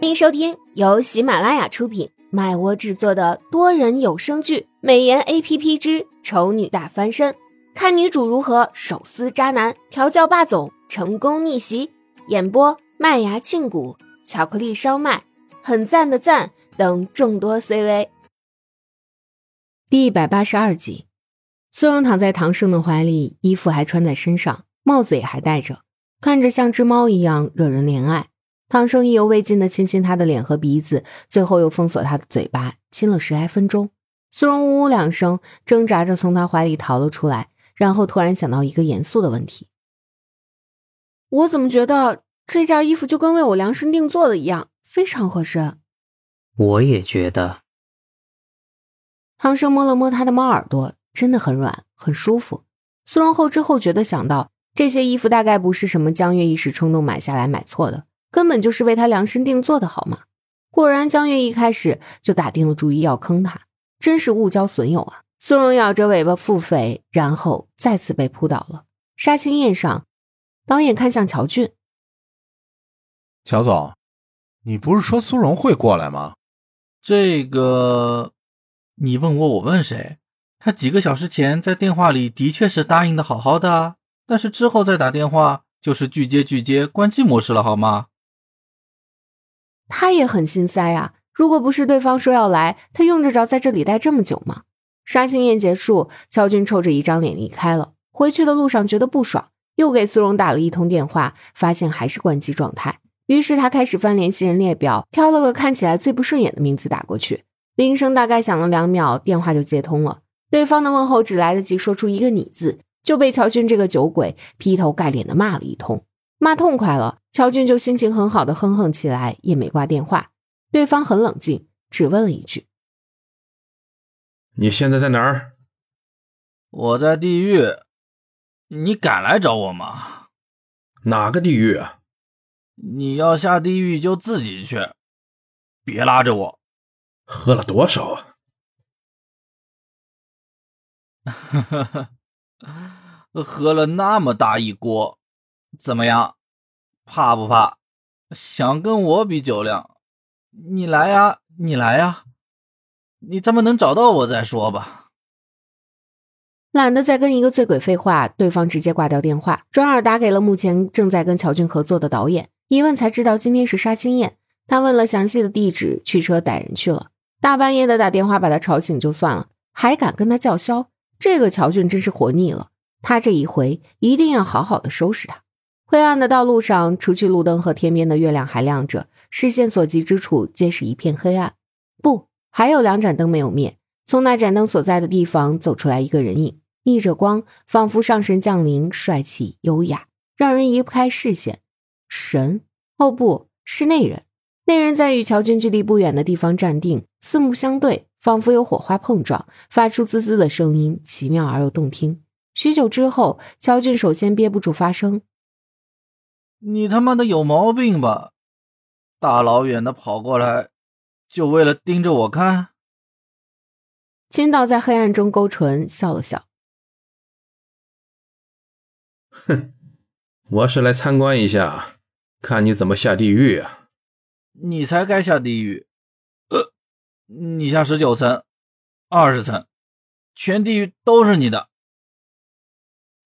欢迎收听由喜马拉雅出品、麦窝制作的多人有声剧《美颜 A P P 之丑女大翻身》，看女主如何手撕渣男、调教霸总、成功逆袭。演播：麦芽庆谷、巧克力烧麦、很赞的赞等众多 C V。第一百八十二集，苏荣躺在唐盛的怀里，衣服还穿在身上，帽子也还戴着，看着像只猫一样惹人怜爱。唐生意犹未尽的亲亲她的脸和鼻子，最后又封锁她的嘴巴，亲了十来分钟。苏荣呜呜两声，挣扎着从他怀里逃了出来，然后突然想到一个严肃的问题：我怎么觉得这件衣服就跟为我量身定做的一样，非常合身？我也觉得。唐生摸了摸他的猫耳朵，真的很软，很舒服。苏荣后知后觉的想到，这些衣服大概不是什么江月一时冲动买下来买错的。根本就是为他量身定做的，好吗？果然，江月一开始就打定了主意要坑他，真是物交损友啊！苏荣咬着尾巴腹诽，然后再次被扑倒了。杀青宴上，导演看向乔俊：“乔总，你不是说苏荣会过来吗？这个，你问我，我问谁？他几个小时前在电话里的确是答应的好好的，但是之后再打电话就是拒接拒接关机模式了，好吗？”他也很心塞啊！如果不是对方说要来，他用得着在这里待这么久吗？杀青宴结束，乔军臭着一张脸离开了。回去的路上觉得不爽，又给苏荣打了一通电话，发现还是关机状态。于是他开始翻联系人列表，挑了个看起来最不顺眼的名字打过去。铃声大概响了两秒，电话就接通了。对方的问候只来得及说出一个“你”字，就被乔军这个酒鬼劈头盖脸的骂了一通。骂痛快了，乔俊就心情很好的哼哼起来，也没挂电话。对方很冷静，只问了一句：“你现在在哪儿？”“我在地狱，你敢来找我吗？”“哪个地狱啊？”“你要下地狱就自己去，别拉着我。”“喝了多少啊？”“哈哈哈，喝了那么大一锅。”怎么样，怕不怕？想跟我比酒量？你来呀，你来呀！你他妈能找到我再说吧。懒得再跟一个醉鬼废话，对方直接挂掉电话，转而打给了目前正在跟乔俊合作的导演。一问才知道今天是杀青宴，他问了详细的地址，驱车带人去了。大半夜的打电话把他吵醒就算了，还敢跟他叫嚣，这个乔俊真是活腻了。他这一回一定要好好的收拾他。灰暗的道路上，除去路灯和天边的月亮还亮着，视线所及之处皆是一片黑暗。不，还有两盏灯没有灭。从那盏灯所在的地方走出来一个人影，逆着光，仿佛上神降临，帅气优雅，让人移不开视线。神？哦，不是那人。那人在与乔军距离不远的地方站定，四目相对，仿佛有火花碰撞，发出滋滋的声音，奇妙而又动听。许久之后，乔俊首先憋不住发声。你他妈的有毛病吧！大老远的跑过来，就为了盯着我看？金道在黑暗中勾唇笑了笑，哼，我是来参观一下，看你怎么下地狱啊！你才该下地狱！呃，你下十九层、二十层，全地狱都是你的。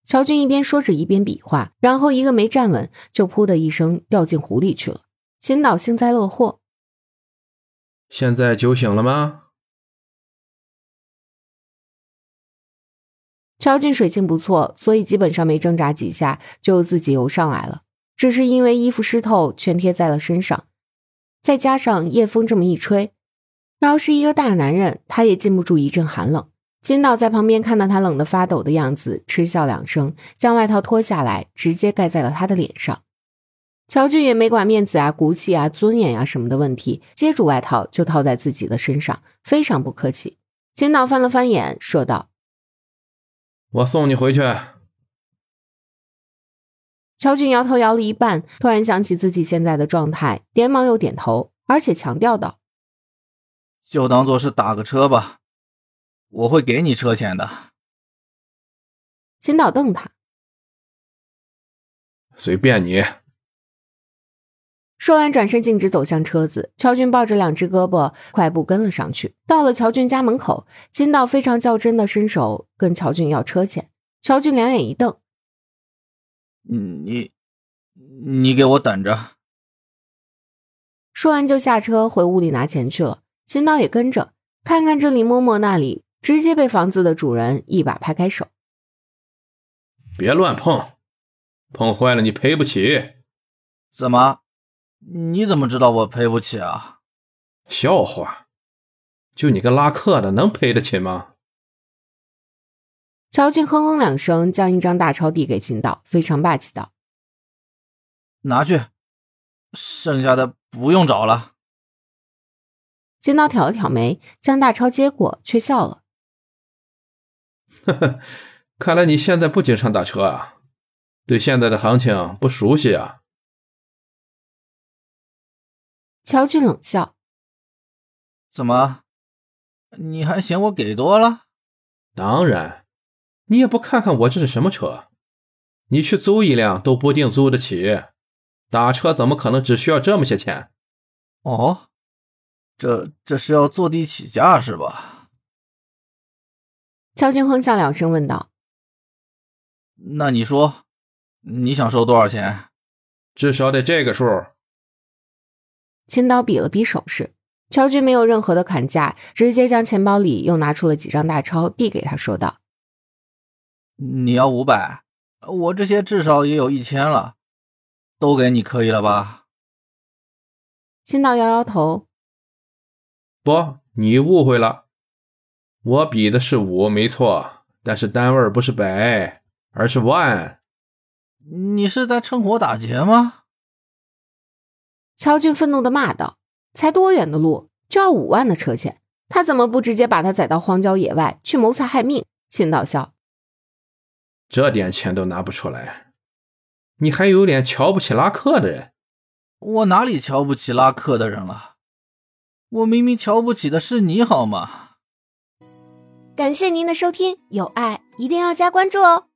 乔军一边说着，一边比划，然后一个没站稳，就噗的一声掉进湖里去了。秦导幸灾乐祸：“现在酒醒了吗？”乔俊水性不错，所以基本上没挣扎几下就自己游上来了。只是因为衣服湿透，全贴在了身上，再加上夜风这么一吹，饶是一个大男人，他也禁不住一阵寒冷。金导在旁边看到他冷得发抖的样子，嗤笑两声，将外套脱下来，直接盖在了他的脸上。乔俊也没管面子啊、骨气啊、尊严呀什么的问题，接住外套就套在自己的身上，非常不客气。金导翻了翻眼，说道：“我送你回去。”乔俊摇头摇了一半，突然想起自己现在的状态，连忙又点头，而且强调道：“就当做是打个车吧。”我会给你车钱的。秦导瞪他，随便你。说完，转身径直走向车子。乔俊抱着两只胳膊，快步跟了上去。到了乔俊家门口，金导非常较真的伸手跟乔俊要车钱。乔俊两眼一瞪：“你，你给我等着！”说完就下车回屋里拿钱去了。金导也跟着，看看这里摸摸那里，直接被房子的主人一把拍开手：“别乱碰，碰坏了你赔不起。”怎么？你怎么知道我赔不起啊？笑话，就你个拉客的，能赔得起吗？乔俊哼哼两声，将一张大钞递给秦道，非常霸气道：“拿去，剩下的不用找了。”金刀挑了挑眉，将大钞接过，却笑了：“呵呵，看来你现在不经常打车啊，对现在的行情不熟悉啊。”乔俊冷笑：“怎么，你还嫌我给多了？当然，你也不看看我这是什么车？你去租一辆都不一定租得起，打车怎么可能只需要这么些钱？哦，这这是要坐地起价是吧？”乔军哼笑两声，问道：“那你说，你想收多少钱？至少得这个数。”青刀比了比手势，乔军没有任何的砍价，直接将钱包里又拿出了几张大钞，递给他说道：“你要五百，我这些至少也有一千了，都给你可以了吧？”青刀摇摇头：“不，你误会了，我比的是五，没错，但是单位不是百，而是万。你是在趁火打劫吗？”乔俊愤怒的骂道：“才多远的路，就要五万的车钱？他怎么不直接把他载到荒郊野外去谋财害命？”秦道笑：“这点钱都拿不出来，你还有脸瞧不起拉客的人？我哪里瞧不起拉客的人了？我明明瞧不起的是你，好吗？”感谢您的收听，有爱一定要加关注哦。